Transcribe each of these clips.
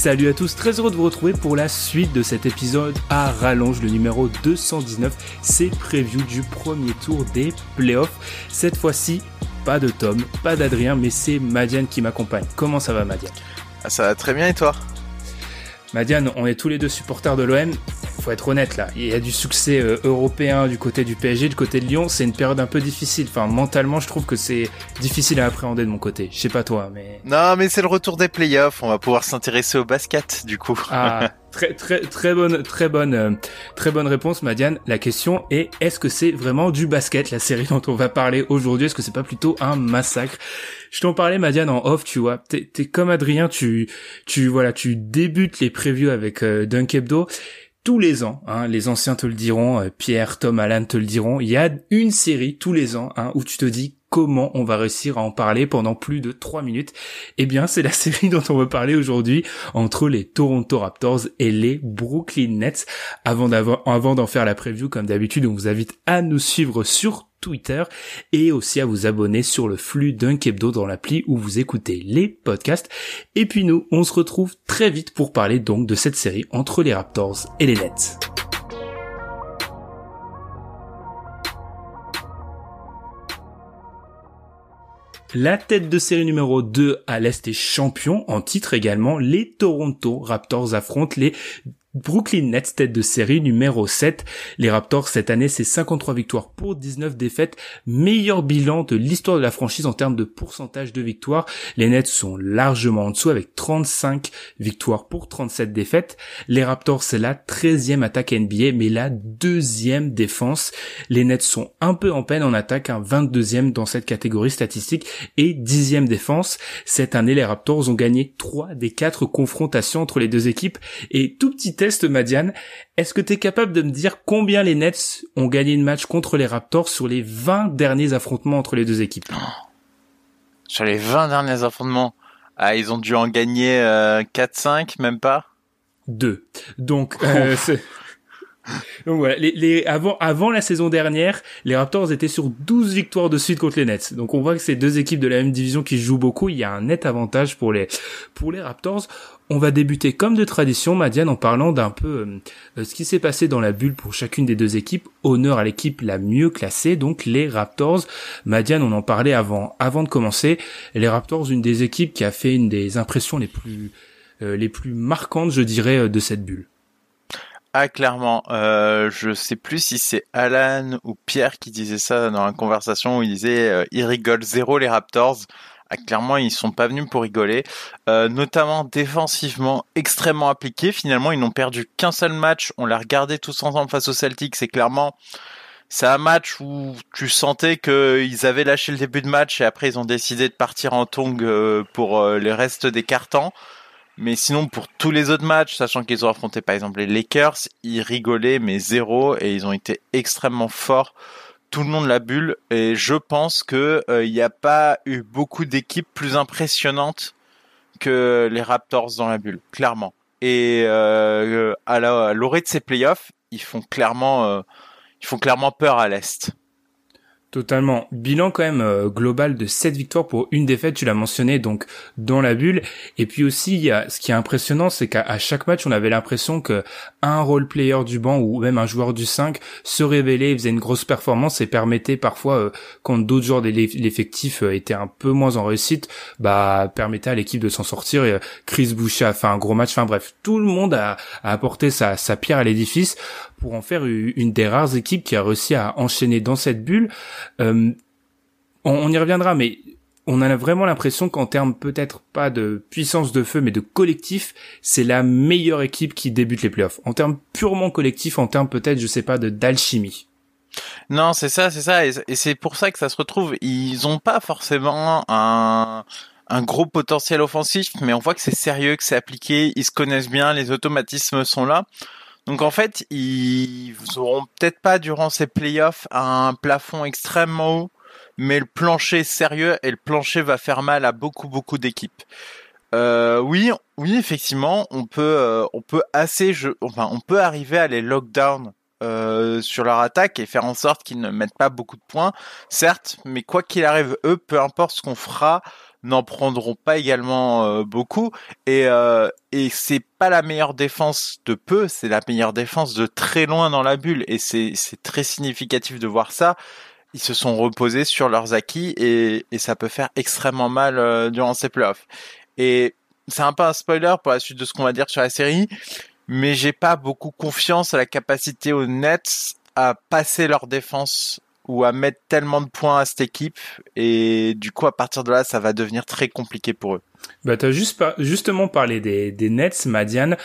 Salut à tous, très heureux de vous retrouver pour la suite de cet épisode à rallonge, le numéro 219. C'est preview du premier tour des playoffs. Cette fois-ci, pas de Tom, pas d'Adrien, mais c'est Madiane qui m'accompagne. Comment ça va Madiane? Ah, ça va très bien et toi? Madiane, on est tous les deux supporters de l'OM. Faut être honnête là, il y a du succès euh, européen du côté du PSG, du côté de Lyon. C'est une période un peu difficile. Enfin, mentalement, je trouve que c'est difficile à appréhender de mon côté. Je sais pas toi, mais Non, mais c'est le retour des playoffs. On va pouvoir s'intéresser au basket, du coup. Ah, très très très bonne très bonne euh, très bonne réponse, Madiane. La question est est-ce que c'est vraiment du basket la série dont on va parler aujourd'hui? Est-ce que c'est pas plutôt un massacre? Je t'en parlais, Madiane, en off. Tu vois, t'es t'es comme Adrien. Tu tu voilà, tu débutes les previews avec euh, Dunk Hebdo. Tous les ans, hein, les anciens te le diront, euh, Pierre, Tom, Alan te le diront, il y a une série tous les ans hein, où tu te dis comment on va réussir à en parler pendant plus de trois minutes. Eh bien, c'est la série dont on va parler aujourd'hui entre les Toronto Raptors et les Brooklyn Nets. Avant d'en faire la preview, comme d'habitude, on vous invite à nous suivre sur Twitter et aussi à vous abonner sur le flux d'un Hebdo dans l'appli où vous écoutez les podcasts. Et puis nous, on se retrouve très vite pour parler donc de cette série entre les Raptors et les Nets. La tête de série numéro 2 à l'Est est champion, en titre également, les Toronto Raptors affrontent les Brooklyn Nets tête de série numéro 7. Les Raptors cette année c'est 53 victoires pour 19 défaites, meilleur bilan de l'histoire de la franchise en termes de pourcentage de victoires. Les Nets sont largement en dessous avec 35 victoires pour 37 défaites. Les Raptors c'est la 13e attaque NBA mais la deuxième défense. Les Nets sont un peu en peine en attaque, un 22e dans cette catégorie statistique et 10e défense. Cette année les Raptors ont gagné 3 des 4 confrontations entre les deux équipes et tout petit test Madiane, est-ce que tu es capable de me dire combien les Nets ont gagné de match contre les Raptors sur les 20 derniers affrontements entre les deux équipes? Sur les 20 derniers affrontements, ah, ils ont dû en gagner euh, 4-5, même pas? Deux. Donc, euh, Donc voilà, les, les- avant, avant la saison dernière, les Raptors étaient sur 12 victoires de suite contre les Nets. Donc on voit que c'est deux équipes de la même division qui jouent beaucoup. Il y a un net avantage pour les, pour les Raptors. On va débuter comme de tradition, Madiane, en parlant d'un peu euh, ce qui s'est passé dans la bulle pour chacune des deux équipes. Honneur à l'équipe la mieux classée, donc les Raptors. Madiane, on en parlait avant, avant de commencer. Les Raptors, une des équipes qui a fait une des impressions les plus, euh, les plus marquantes, je dirais, euh, de cette bulle. Ah, clairement. Euh, je sais plus si c'est Alan ou Pierre qui disait ça dans la conversation où il disait euh, ils rigolent zéro les Raptors. Ah, clairement, ils sont pas venus pour rigoler. Euh, notamment défensivement extrêmement appliqués. Finalement, ils n'ont perdu qu'un seul match. On l'a regardé tous ensemble face aux Celtics. C'est clairement, c'est un match où tu sentais qu'ils avaient lâché le début de match et après ils ont décidé de partir en tongue euh, pour euh, le reste des cartons. Mais sinon, pour tous les autres matchs, sachant qu'ils ont affronté par exemple les Lakers, ils rigolaient mais zéro et ils ont été extrêmement forts tout le long de la bulle. Et je pense que euh, il n'y a pas eu beaucoup d'équipes plus impressionnantes que les Raptors dans la bulle, clairement. Et euh, à l'orée de ces playoffs, ils font clairement, euh, ils font clairement peur à l'est. Totalement. Bilan quand même euh, global de 7 victoires pour une défaite, tu l'as mentionné donc dans la bulle. Et puis aussi, il y a, ce qui est impressionnant, c'est qu'à chaque match, on avait l'impression que un role player du banc ou même un joueur du 5 se révélait, faisait une grosse performance et permettait parfois, euh, quand d'autres joueurs de l'eff- l'effectif euh, étaient un peu moins en réussite, bah permettait à l'équipe de s'en sortir. Et, euh, Chris Boucher a fait un gros match. Enfin bref, tout le monde a, apporté sa pierre à l'édifice pour en faire une des rares équipes qui a réussi à enchaîner dans cette bulle. Euh, on, on y reviendra, mais on a vraiment l'impression qu'en termes peut-être pas de puissance de feu, mais de collectif, c'est la meilleure équipe qui débute les playoffs. En termes purement collectifs, en termes peut-être, je sais pas, de d'alchimie. Non, c'est ça, c'est ça, et c'est pour ça que ça se retrouve. Ils ont pas forcément un un gros potentiel offensif, mais on voit que c'est sérieux, que c'est appliqué, ils se connaissent bien, les automatismes sont là. Donc en fait, ils auront peut-être pas durant ces playoffs un plafond extrêmement haut, mais le plancher sérieux et le plancher va faire mal à beaucoup beaucoup d'équipes. Euh, oui, oui, effectivement, on peut, euh, on peut assez, enfin, on peut arriver à les lockdown euh, sur leur attaque et faire en sorte qu'ils ne mettent pas beaucoup de points, certes, mais quoi qu'il arrive, eux, peu importe ce qu'on fera, n'en prendront pas également euh, beaucoup et euh, et c'est pas la meilleure défense de peu, c'est la meilleure défense de très loin dans la bulle et c'est c'est très significatif de voir ça. Ils se sont reposés sur leurs acquis et et ça peut faire extrêmement mal euh, durant ces playoffs. Et c'est un peu un spoiler pour la suite de ce qu'on va dire sur la série, mais j'ai pas beaucoup confiance à la capacité aux Nets à passer leur défense ou à mettre tellement de points à cette équipe et du coup à partir de là ça va devenir très compliqué pour eux. Bah t'as juste justement parlé des, des Nets, Madiane.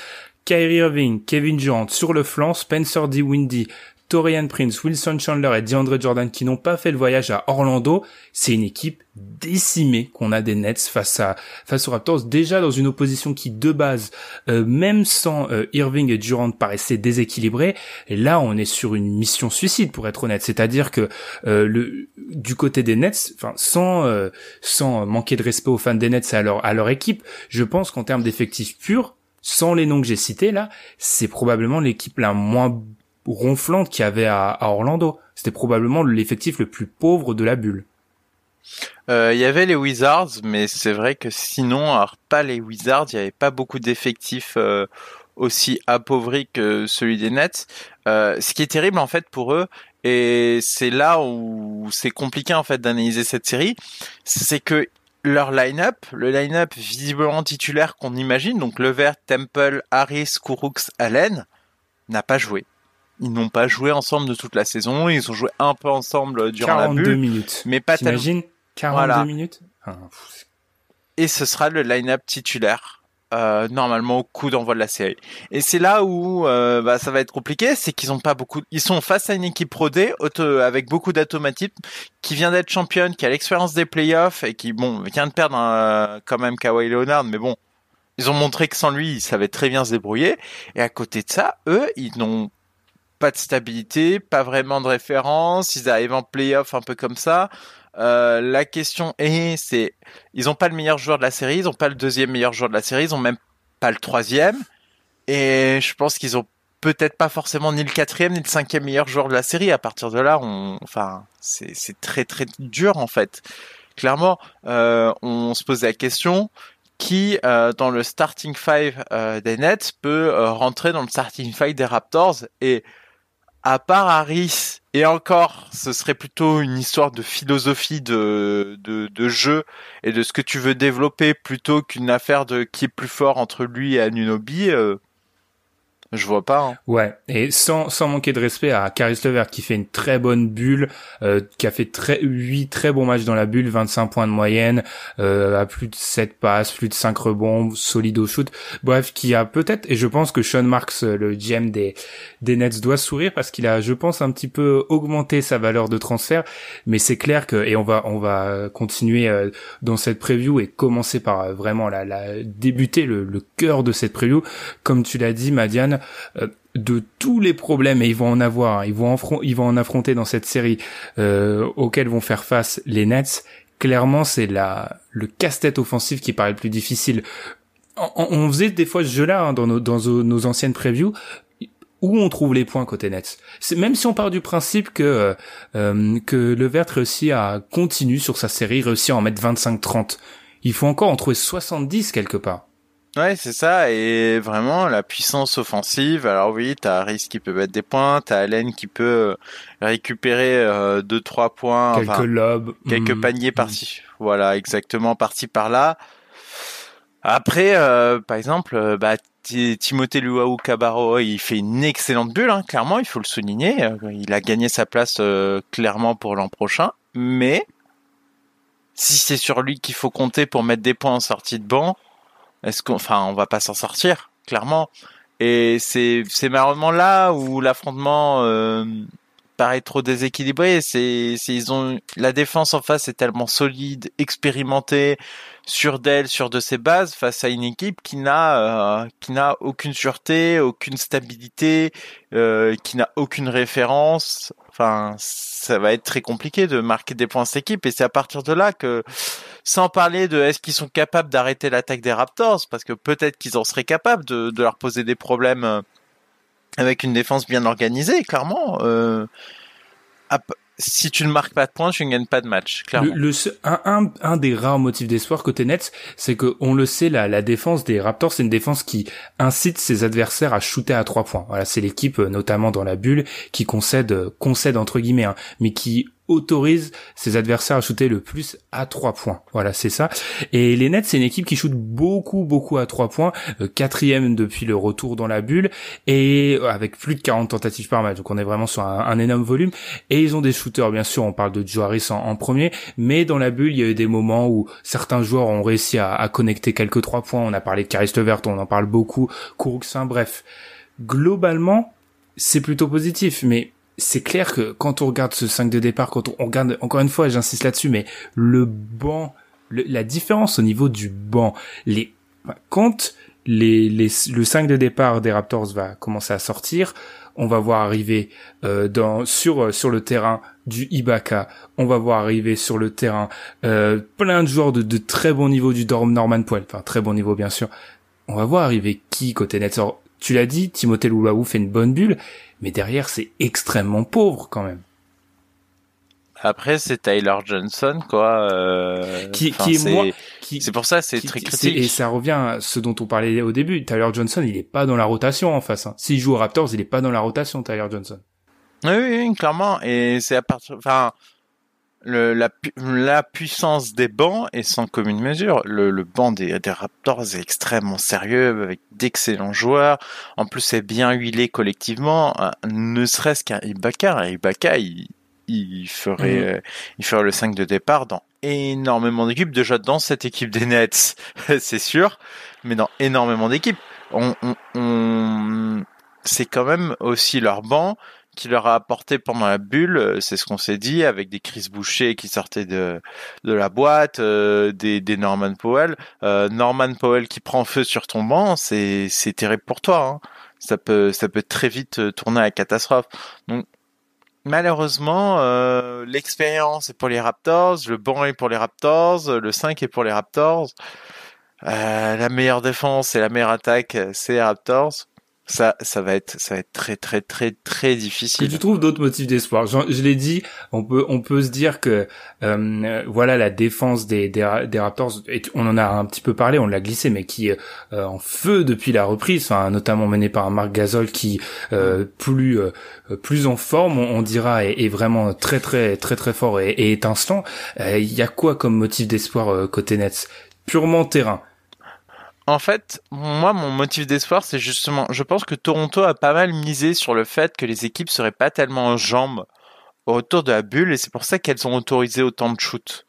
Kyrie Irving, Kevin Durant sur le flanc, Spencer D. Windy, Torian Prince, Wilson Chandler et DeAndre Jordan qui n'ont pas fait le voyage à Orlando, c'est une équipe décimée qu'on a des Nets face à face aux Raptors déjà dans une opposition qui de base euh, même sans euh, Irving et Durant paraissait déséquilibrée et là on est sur une mission suicide pour être honnête. C'est-à-dire que euh, du côté des Nets enfin sans sans manquer de respect aux fans des Nets et à leur à leur équipe je pense qu'en termes d'effectifs purs sans les noms que j'ai cités là c'est probablement l'équipe la moins ronflante qu'il y avait à, Orlando. C'était probablement l'effectif le plus pauvre de la bulle. Euh, il y avait les Wizards, mais c'est vrai que sinon, alors pas les Wizards, il n'y avait pas beaucoup d'effectifs euh, aussi appauvris que celui des Nets. Euh, ce qui est terrible en fait pour eux, et c'est là où c'est compliqué en fait d'analyser cette série, c'est que leur line-up, le line-up visiblement titulaire qu'on imagine, donc Levert, Temple, Harris, Kourouks, Allen, n'a pas joué. Ils n'ont pas joué ensemble de toute la saison. Ils ont joué un peu ensemble durant la bulle. minutes. Mais pas T'imagines 42 minutes ah, Et ce sera le line-up titulaire. Euh, normalement au coup d'envoi de la série. Et c'est là où euh, bah, ça va être compliqué, c'est qu'ils ont pas beaucoup. Ils sont face à une équipe rodée avec beaucoup d'automatisme, qui vient d'être championne, qui a l'expérience des playoffs et qui bon vient de perdre euh, quand même Kawhi Leonard, mais bon, ils ont montré que sans lui, ils savaient très bien se débrouiller. Et à côté de ça, eux, ils n'ont pas de stabilité, pas vraiment de référence, ils arrivent en playoff un peu comme ça. Euh, la question est, c'est, ils ont pas le meilleur joueur de la série, ils ont pas le deuxième meilleur joueur de la série, ils ont même pas le troisième. Et je pense qu'ils ont peut-être pas forcément ni le quatrième ni le cinquième meilleur joueur de la série. À partir de là, on, enfin, c'est, c'est très très dur en fait. Clairement, euh, on se pose la question qui euh, dans le starting five euh, des Nets peut euh, rentrer dans le starting five des Raptors et à part Harris, et encore, ce serait plutôt une histoire de philosophie de, de, de jeu et de ce que tu veux développer plutôt qu'une affaire de qui est plus fort entre lui et Anunobi. Euh, je vois pas. Hein. Ouais, et sans, sans manquer de respect à Caris Levert qui fait une très bonne bulle, euh, qui a fait très, 8 très bons matchs dans la bulle, 25 points de moyenne, euh, à plus de 7 passes, plus de 5 rebonds, solide au shoot. Bref, qui a peut-être, et je pense que Sean Marks, le GM des, des Nets, doit sourire parce qu'il a, je pense, un petit peu augmenté sa valeur de transfert. Mais c'est clair que, et on va, on va continuer euh, dans cette preview et commencer par euh, vraiment la, la débuter le, le cœur de cette preview. Comme tu l'as dit, Madiane, euh, de tous les problèmes et ils vont en avoir, ils vont en, ils vont en affronter dans cette série euh, auxquels vont faire face les Nets. Clairement, c'est la le casse-tête offensif qui paraît le plus difficile. On, faisait des fois ce jeu-là hein, dans, nos, dans nos anciennes previews où on trouve les points côté Nets. Même si on part du principe que euh, que le Vert réussit à continuer sur sa série, réussit à en mettre 25-30, il faut encore en trouver 70 quelque part. Ouais, c'est ça, et vraiment la puissance offensive. Alors oui, t'as Harris qui peut mettre des points, t'as Allen qui peut euh, récupérer euh, deux trois points, quelques lobes, quelques mm. paniers mm. par-ci. Voilà, exactement, par-ci par-là. Après, euh, par exemple, euh, bah, Timothée Luau Cabarro, il fait une excellente bulle, hein, clairement, il faut le souligner. Il a gagné sa place clairement pour l'an prochain, mais si c'est sur lui qu'il faut compter pour mettre des points en sortie de banc, est-ce qu'on, enfin, on va pas s'en sortir, clairement. Et c'est c'est malheureusement là où l'affrontement euh, paraît trop déséquilibré. C'est ils ont la défense en face est tellement solide, expérimentée, sur d'elle, sur de ses bases face à une équipe qui n'a euh, qui n'a aucune sûreté, aucune stabilité, euh, qui n'a aucune référence. Enfin, ça va être très compliqué de marquer des points à cette équipe et c'est à partir de là que sans parler de est-ce qu'ils sont capables d'arrêter l'attaque des Raptors parce que peut-être qu'ils en seraient capables de, leur poser des problèmes euh, avec une défense bien organisée, clairement. Euh, si tu ne marques pas de points, tu ne gagnes pas de match, clairement. Un, des rares motifs d'espoir côté Nets, c'est que on le sait, la, la défense des Raptors, c'est une défense qui incite ses adversaires à shooter à trois points. Voilà, c'est l'équipe, euh, notamment dans la bulle, qui concède, euh, concède entre guillemets, hein, mais qui autorise ses adversaires à shooter le plus à trois points. Voilà, c'est ça. Et les Nets, c'est une équipe qui shoot beaucoup, beaucoup à trois points, euh, quatrième depuis le retour dans la bulle, et euh, avec plus de 40 tentatives par match. Donc on est vraiment sur un, énorme volume. Et ils ont des shooters, bien sûr, on parle de Harris en, premier, mais dans la bulle, il y a eu des moments où certains joueurs ont réussi à, connecter quelques trois points. On a parlé de Caris Levert, on en parle beaucoup, Kourouksin, bref. Globalement, c'est plutôt positif, mais c'est clair que quand on regarde ce 5 de départ, quand on regarde, encore une fois, j'insiste là-dessus, mais le banc, la différence au niveau du banc, les, quand le 5 de départ des Raptors va commencer à sortir, on va voir arriver euh, sur euh, sur le terrain du Ibaka, on va voir arriver sur le terrain euh, plein de joueurs de, très bon niveau du Norman Poel, enfin très bon niveau bien sûr. On va voir arriver qui côté Nets. tu l'as dit, Timothée Loulaou fait une bonne bulle, mais derrière c'est extrêmement pauvre quand même. Après, c'est Tyler Johnson, quoi. Euh, qui, qui est, moi, c'est pour ça, c'est très critique. Et ça revient à ce dont on parlait au début. Tyler Johnson, il est pas dans la rotation en face. Hein. S'il joue aux Raptors, il est pas dans la rotation, Tyler Johnson. Oui, oui, clairement. Et c'est à partir, enfin, le, la, la, puissance des bancs est sans commune mesure. Le, le banc des, des, Raptors est extrêmement sérieux, avec d'excellents joueurs. En plus, c'est bien huilé collectivement. Euh, ne serait-ce qu'un Ibaka. Ibaka, il, il ferait, mhm. euh, il ferait le 5 de départ dans énormément d'équipes. Déjà dans cette équipe des Nets, c'est sûr, mais dans énormément d'équipes. On, on, on... c'est quand même aussi leur banc qui leur a apporté pendant la bulle, euh, c'est ce qu'on s'est dit, avec des Chris Boucher qui sortaient de, de la boîte, euh, des, des Norman Powell. Euh, Norman Powell qui prend feu sur ton banc, c'est, terrible pour toi. Hein. Ça peut, ça peut très vite tourner à la catastrophe. Donc, malheureusement, l'expérience est pour les Raptors, le banc est pour les Raptors, le 5 est pour les Raptors. La meilleure défense et la meilleure attaque, c'est les Raptors ça, ça va être, ça va être très, très, très, très difficile. Que tu trouves d'autres motifs d'espoir. Je, je l'ai dit, on peut, on peut se dire que, euh, voilà, la défense des, des, des, Raptors, et on en a un petit peu parlé, on l'a glissé, mais qui euh, en feu depuis la reprise, enfin, notamment mené par Marc Gasol qui, euh, plus, euh, plus en forme, on, dira, est, est, vraiment très, très, très, très fort et, et étincelant. Il y a quoi comme motif d'espoir côté Nets? Purement terrain en fait, moi, mon motif d'espoir, c'est justement, je pense que Toronto a pas mal misé sur le fait que les équipes seraient pas tellement en jambes autour de la bulle, et c'est pour ça qu'elles ont autorisé autant de shoot.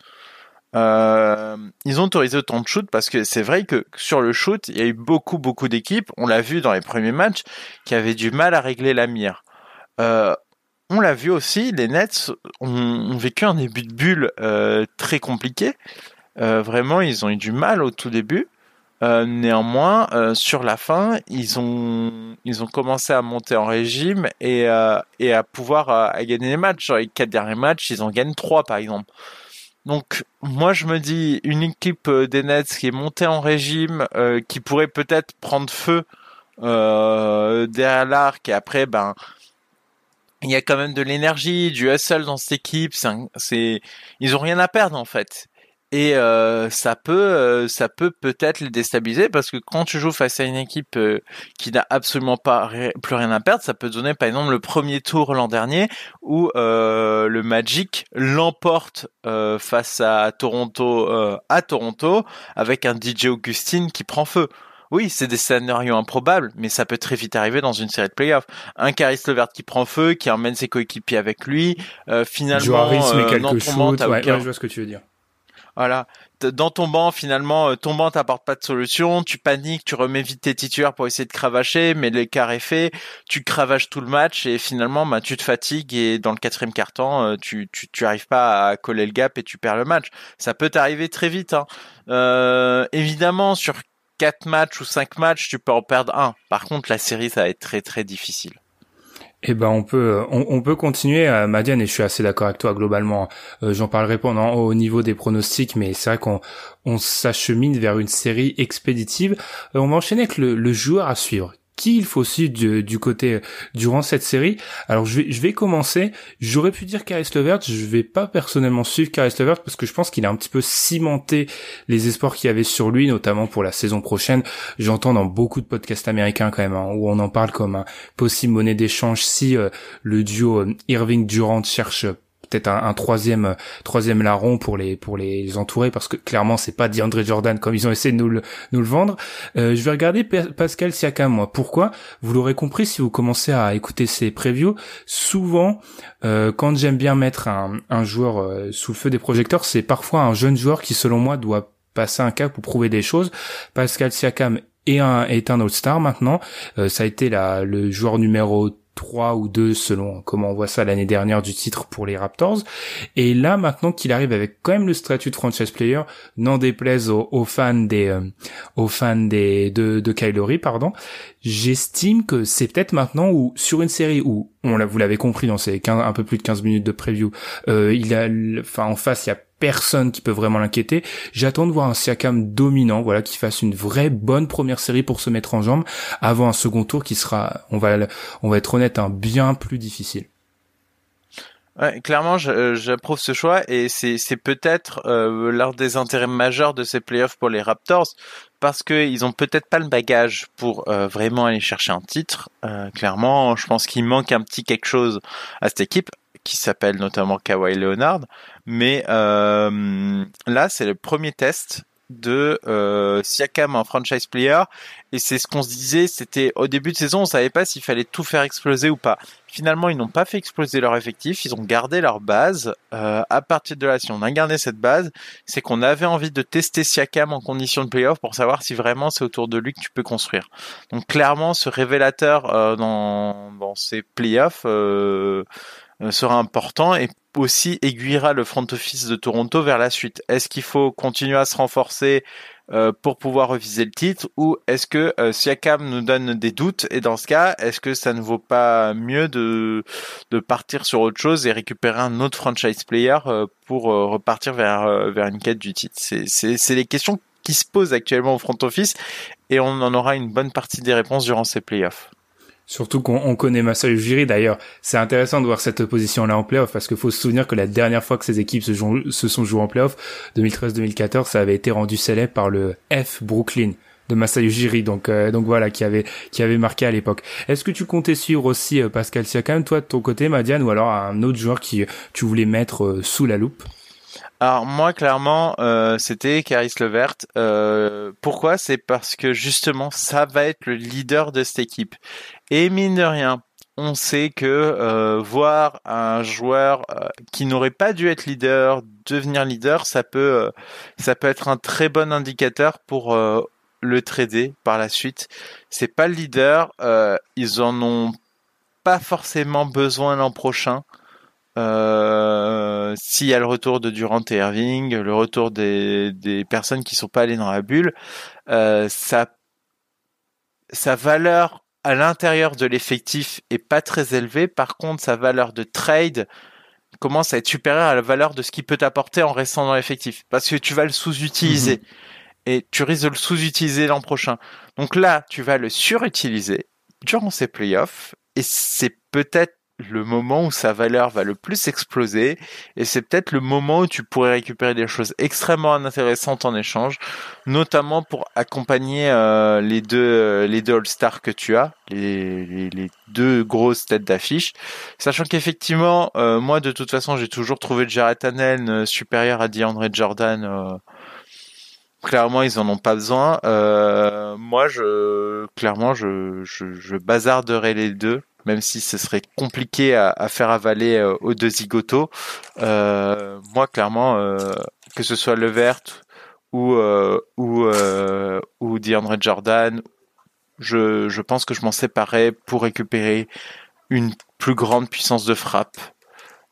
Euh, ils ont autorisé autant de shoot parce que c'est vrai que sur le shoot, il y a eu beaucoup, beaucoup d'équipes, on l'a vu dans les premiers matchs, qui avaient du mal à régler la mire. Euh, on l'a vu aussi, les Nets ont, vécu un début de bulle euh, très compliqué. vraiment, ils ont eu du mal au tout début. Euh, néanmoins, euh, sur la fin, ils ont ils ont commencé à monter en régime et euh, et à pouvoir à gagner les matchs. Sur les quatre derniers matchs, ils en gagnent trois par exemple. Donc moi je me dis une équipe des Nets qui est montée en régime, qui pourrait peut-être prendre feu derrière l'arc et après ben il y a quand même de l'énergie, du hustle dans cette équipe. C'est ils ont rien à perdre en fait et euh, ça peut euh, ça peut peut-être les déstabiliser parce que quand tu joues face à une équipe euh, qui n'a absolument pas plus rien à perdre ça peut donner par exemple le premier tour l'an dernier où le Magic l'emporte face à Toronto à Toronto avec un DJ Augustine qui prend feu. Oui, c'est des scénarios improbables, mais ça peut très vite arriver dans une série de playoffs. Un Caris Levert qui prend feu, qui emmène ses coéquipiers avec lui, finalement, Joe Harris met quelques shoots, ouais, je vois ce que tu veux dire Voilà. Dans ton banc, finalement, euh, ton banc t'apporte pas de solution. Tu paniques, tu remets vite tes titulaires pour essayer de cravacher, mais l'écart est fait. Tu cravaches tout le match et finalement, bah, tu te fatigues et dans le quatrième quart-temps, euh, tu, tu, tu arrives pas à coller le gap et tu perds le match. Ça peut t'arriver très vite. Hein. Euh, évidemment, sur quatre matchs ou cinq matchs, tu peux en perdre un. Par contre, la série, ça va être très très difficile. Eh ben on peut on, peut continuer à Madiane et je suis assez d'accord avec toi globalement. Euh, j'en parlerai pendant au niveau des pronostics, mais c'est vrai qu'on on s'achemine vers une série expéditive. Euh, on va enchaîner avec le, le joueur à suivre qui il faut suivre du, côté euh, durant cette série. Alors je vais je vais commencer. J'aurais pu dire Caris Levert, je vais pas personnellement suivre Caris Levert parce que je pense qu'il a un petit peu cimenté les espoirs qu'il y avait sur lui, notamment pour la saison prochaine. J'entends dans beaucoup de podcasts américains quand même hein, où on en parle comme un possible monnaie d'échange si euh, le duo euh, Irving Durant cherche peut-être un, troisième troisième larron pour les pour les entourer parce que clairement c'est pas DeAndre Jordan comme ils ont essayé de nous le nous le vendre. Euh, je vais regarder Pascal Siakam moi. Pourquoi? Vous l'aurez compris si vous commencez à écouter ces previews. Souvent euh, quand j'aime bien mettre un, un joueur euh, sous le feu des projecteurs, c'est parfois un jeune joueur qui selon moi doit passer un cap ou prouver des choses. Pascal Siakam est un est un All-Star maintenant. ça a été la, le joueur numéro 3 ou 2 selon comment on voit ça l'année dernière du titre pour les Raptors. Et là, maintenant qu'il arrive avec quand même le statut de franchise player, n'en déplaise aux, fans des, euh, aux fans des, de, de pardon, j'estime que c'est peut-être maintenant où, sur une série où, on l'a, vous l'avez compris dans ces 15, un peu plus de 15 minutes de preview, euh, il a, enfin, en face, il y a personne qui peut vraiment l'inquiéter. J'attends de voir un Siakam dominant, voilà, qui fasse une vraie bonne première série pour se mettre en jambe avant un second tour qui sera, on va, on va être honnête, un bien plus difficile. Clairement, euh, j'approuve ce choix et c'est peut-être euh, l'un des intérêts majeurs de ces playoffs pour les Raptors parce qu'ils ont peut-être pas le bagage pour euh, vraiment aller chercher un titre. clairement, je pense qu'il manque un petit quelque chose à cette équipe qui s'appelle notamment Kawhi Leonard. Mais euh, là, c'est le premier test de euh, Siakam en franchise player. Et c'est ce qu'on se disait c'était au début de saison on savait pas s'il fallait tout faire exploser ou pas. Finalement ils n'ont pas fait exploser leur effectif ils ont gardé leur base. Euh, à partir de là si on a gardé cette base c'est qu'on avait envie de tester Siakam en condition de playoff pour savoir si vraiment c'est autour de lui que tu peux construire. Donc clairement ce révélateur euh, dans, dans ces playoffs euh, sera important et aussi aiguillera le front office de Toronto vers la suite. Est-ce qu'il faut continuer à se renforcer euh, pour pouvoir reviser le titre ou est-ce que euh, Siakam nous donne des doutes et dans ce cas, est-ce que ça ne vaut pas mieux de, de partir sur autre chose et récupérer un autre franchise player pour repartir vers, vers une quête du titre? C'est les questions qui se posent actuellement au front office et on en aura une bonne partie des réponses durant ces playoffs. Surtout qu'on connaît Masai Ujiri d'ailleurs. C'est intéressant de voir cette opposition-là en playoff parce qu'il faut se souvenir que la dernière fois que ces équipes se, se sont jouées en playoff, 2013-2014, ça avait été rendu célèbre par le F Brooklyn de Masai Ujiri, donc euh, donc voilà qui avait qui avait marqué à l'époque. Est-ce que tu comptais suivre aussi euh, Pascal Siakam toi de ton côté, Madiane, ou alors un autre joueur qui tu voulais mettre euh, sous la loupe? Alors moi clairement euh, c'était Caris Levert. Euh, pourquoi? C'est parce que justement ça va être le leader de cette équipe. Et mine de rien, on sait que euh, voir un joueur euh, qui n'aurait pas dû être leader devenir leader, ça peut ça peut être un très bon indicateur pour le trader par la suite. C'est pas le leader, ils en ont pas forcément besoin l'an prochain. Euh, s'il y a le retour de Durant et Irving, le retour des, des personnes qui sont pas allées dans la bulle, euh, sa, sa valeur à l'intérieur de l'effectif est pas très élevée. Par contre, sa valeur de trade commence à être supérieure à la valeur de ce qu'il peut t'apporter en restant dans l'effectif. Parce que tu vas le sous-utiliser. Mhm. Et tu risques de le sous-utiliser l'an prochain. Donc là, tu vas le surutiliser durant ces playoffs. Et c'est peut-être le moment où sa valeur va le plus exploser et c'est peut-être le moment où tu pourrais récupérer des choses extrêmement intéressantes en échange, notamment pour accompagner euh, les deux euh, les deux All-Stars que tu as, les, les, deux grosses têtes d'affiche, sachant qu'effectivement euh, moi de toute façon j'ai toujours trouvé Jared Allen supérieur à DeAndre Jordan clairement ils en ont pas besoin. moi je clairement je, je, je bazarderai les deux même si ce serait compliqué à, faire avaler euh, aux deux zigotos. Euh, moi, clairement, euh, que ce soit Levert ou ou ou DeAndre Jordan, je, je pense que je m'en séparais pour récupérer une plus grande puissance de frappe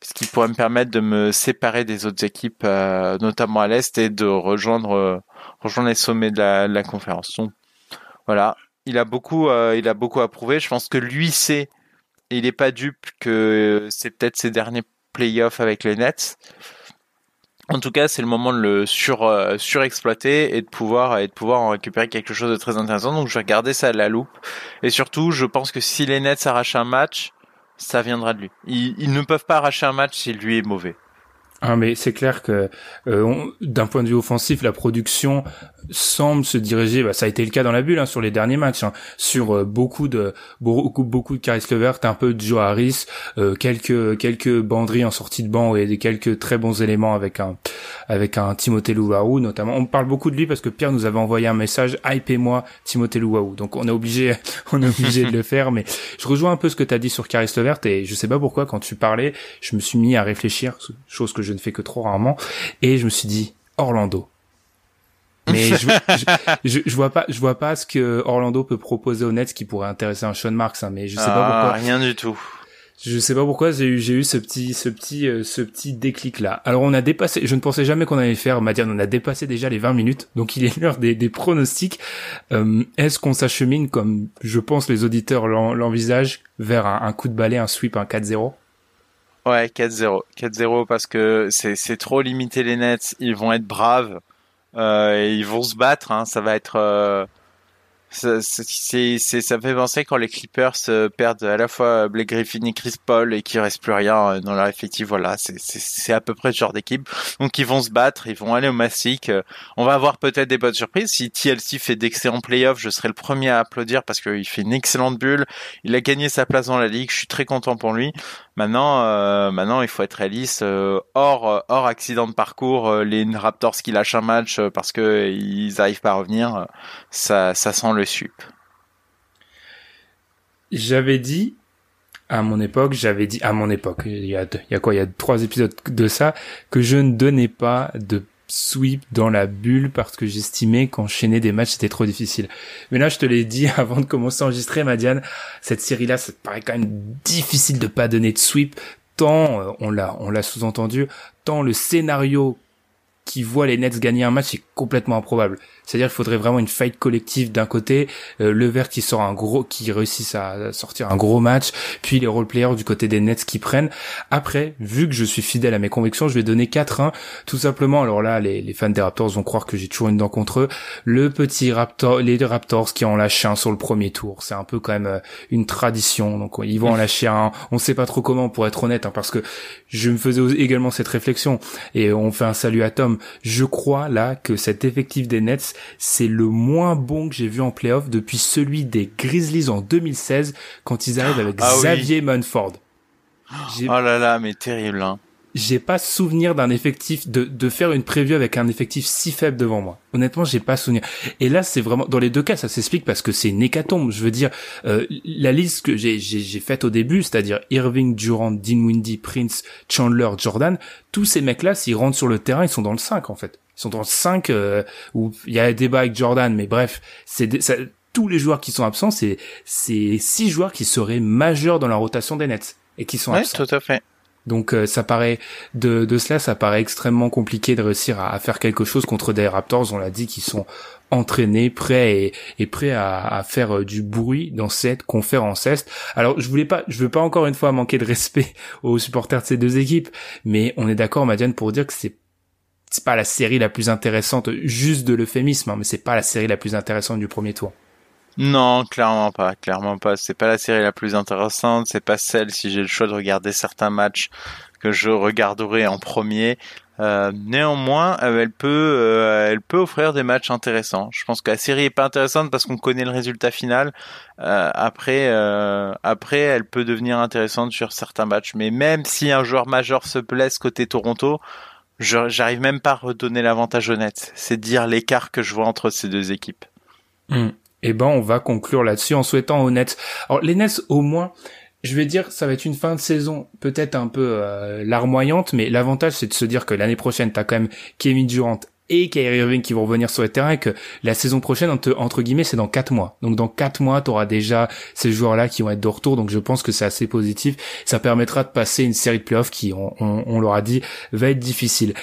ce qui pourrait me permettre de me séparer des autres équipes, notamment à l'est, et de rejoindre, rejoindre les sommets de la, conférence. Voilà, il a beaucoup, il a beaucoup approuvé. Je pense que lui sait, il n'est pas dupe que c'est peut-être ses derniers playoffs avec les Nets. En tout cas, c'est le moment de le sur surexploiter et de pouvoir et de pouvoir en récupérer quelque chose de très intéressant. Donc, je vais regarder ça à la loupe. Et surtout, je pense que si les Nets arrachent un match, ça viendra de lui. Ils, ne peuvent pas arracher un match si lui est mauvais. Ah mais c'est clair que euh, d'un point de vue offensif, la production semble se diriger. Bah, ça a été le cas dans la bulle hein, sur les derniers matchs, hein, sur euh, beaucoup de beaucoup beaucoup de Caris Levert, un peu de Joe Harris, euh, quelques quelques banderies en sortie de banc et quelques très bons éléments avec un avec un Timothée Louaou notamment. On parle beaucoup de lui parce que Pierre nous avait envoyé un message hypez-moi Timothée Louaou. Donc on est obligé on est obligé de le faire. Mais je rejoins un peu ce que tu as dit sur Caris Levert et je sais pas pourquoi quand tu parlais, je me suis mis à réfléchir, chose que je ne fais que trop rarement, et je me suis dit Orlando mais je, je, je, vois pas, je vois pas ce que Orlando peut proposer aux Nets qui pourrait intéresser un Sean Marks, hein, mais je sais pas ah, pourquoi. Rien du tout. Je sais pas pourquoi j'ai eu j'ai eu ce petit ce petit euh, ce petit déclic là. Alors on a dépassé, je ne pensais jamais qu'on allait faire. Madiane, on a dépassé déjà les 20 minutes, donc il est l'heure des, des pronostics. Euh, Est-ce qu'on s'achemine comme je pense les auditeurs l'envisagent vers un, un, coup de balai, un sweep, un 4-0 Ouais, 4-0, 4-0 parce que c'est trop limité les Nets. Ils vont être braves. Euh, et ils vont se battre. Hein. Ça va être euh, ça, c'est, ça fait penser quand les Clippers euh, perdent à la fois Blake Griffin et Chris Paul et qu'il reste plus rien dans leur effectif. Voilà, c'est, à peu près ce genre d'équipe. Donc ils vont se battre, ils vont aller au Massic. On va avoir peut-être des bonnes surprises. Si TLC fait d'excellents playoffs, je serai le premier à applaudir parce qu'il fait une excellente bulle. Il a gagné sa place dans la ligue. Je suis très content pour lui. Maintenant, euh, maintenant, il faut être réaliste. Euh, hors, hors accident de parcours, euh, les Raptors qui lâchent un match parce que ils arrivent pas à revenir, ça, ça sent le J'avais dit à mon époque, j'avais dit à mon époque, il y a, il y a quoi, il y a trois épisodes de ça, que je ne donnais pas de sweep dans la bulle parce que j'estimais qu'enchaîner des matchs c'était trop difficile. Mais là, je te l'ai dit avant de commencer à enregistrer, Madiane, cette série-là, ça paraît quand même difficile de pas donner de sweep tant euh, on l'a on l'a sous-entendu, tant le scénario qui voit les Nets gagner un match est complètement improbable. C'est-à-dire qu'il faudrait vraiment une fight collective d'un côté, euh, le vert qui sort un gros, qui réussisse à sortir un gros match, puis les role players du côté des Nets qui prennent. Après, vu que je suis fidèle à mes convictions, je vais donner 4-1, tout simplement. Alors là, les, les, fans des Raptors vont croire que j'ai toujours une dent contre eux. Le petit Raptor, les Raptors qui en lâché un sur le premier tour, c'est un peu quand même euh, une tradition. Donc ils vont en lâcher un. On sait pas trop comment, pour être honnête, hein, parce que je me faisais également cette réflexion et on fait un salut à Tom. Je crois là que cet effectif des Nets c'est le moins bon que j'ai vu en playoff depuis celui des Grizzlies en 2016 quand ils arrivent avec ah Xavier Munford. Oh là là, mais terrible. Hein. J'ai pas souvenir d'un effectif de de faire une preview avec un effectif si faible devant moi. Honnêtement, j'ai pas souvenir. Et là, c'est vraiment dans les deux cas, ça s'explique parce que c'est une hécatombe. Je veux dire, euh, la liste que j'ai j'ai faite au début, c'est-à-dire Irving, Durant, Dinwiddie, Prince, Chandler, Jordan, tous ces mecs-là, s'ils rentrent sur le terrain, ils sont dans le 5 en fait. Ils sont le 5 euh, où il y a un débat avec Jordan, mais bref, c'est tous les joueurs qui sont absents, c'est c'est six joueurs qui seraient majeurs dans la rotation des Nets et qui sont ouais, absents. tout à fait. Donc euh, ça paraît de, de cela, ça paraît extrêmement compliqué de réussir à, faire quelque chose contre des Raptors. On l'a dit qui sont entraînés, prêts et, et prêts à, à, faire euh, du bruit dans cette conférence Est. Alors je voulais pas, je veux pas encore une fois manquer de respect aux supporters de ces deux équipes, mais on est d'accord, Madiane, pour dire que c'est c'est pas la série la plus intéressante, juste de l'euphémisme, hein, mais c'est pas la série la plus intéressante du premier tour. Non, clairement pas, clairement pas. C'est pas la série la plus intéressante, c'est pas celle si j'ai le choix de regarder certains matchs que je regarderai en premier. Euh, néanmoins, euh, elle peut, euh, elle peut offrir des matchs intéressants. Je pense que la série est pas intéressante parce qu'on connaît le résultat final. après, après, elle peut devenir intéressante sur certains matchs. Mais même si un joueur majeur se blesse côté Toronto, j'arrive même pas à redonner l'avantage net. C'est dire l'écart que je vois entre ces deux équipes. Hmm. Eh ben, on va conclure là-dessus en souhaitant aux Nets. Alors, les Nets, au moins, je vais dire, ça va être une fin de saison peut-être un peu euh, larmoyante, mais l'avantage c'est de se dire que l'année prochaine, t'as quand même Kevin Durant et Kyrie Irving qui vont revenir sur le terrain et que la saison prochaine entre, guillemets c'est dans quatre mois. Donc dans quatre mois tu auras déjà ces joueurs là qui vont être de retour. Donc je pense que c'est assez positif. Ça permettra de passer une série de playoffs qui on, on, on leur a dit va être difficile.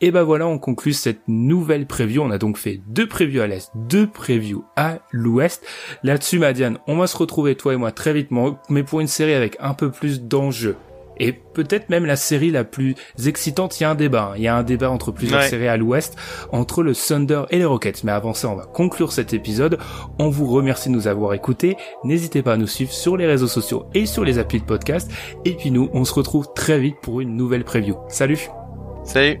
Et ben voilà on conclut cette nouvelle preview. On a donc fait deux previews à l'est deux previews à l'ouest. Là-dessus Madiane on va se retrouver toi et moi très vite mais pour une série avec un peu plus d'enjeux et peut-être même la série la plus excitante. Il y a un débat, hein. il y a un débat entre plusieurs séries à l'Ouest, entre le Thunder et les Rockets. Mais avant ça, on va conclure cet épisode. On vous remercie de nous avoir écoutés. N'hésitez pas à nous suivre sur les réseaux sociaux et sur les applis de podcast. Et puis nous, on se retrouve très vite pour une nouvelle preview. Salut Salut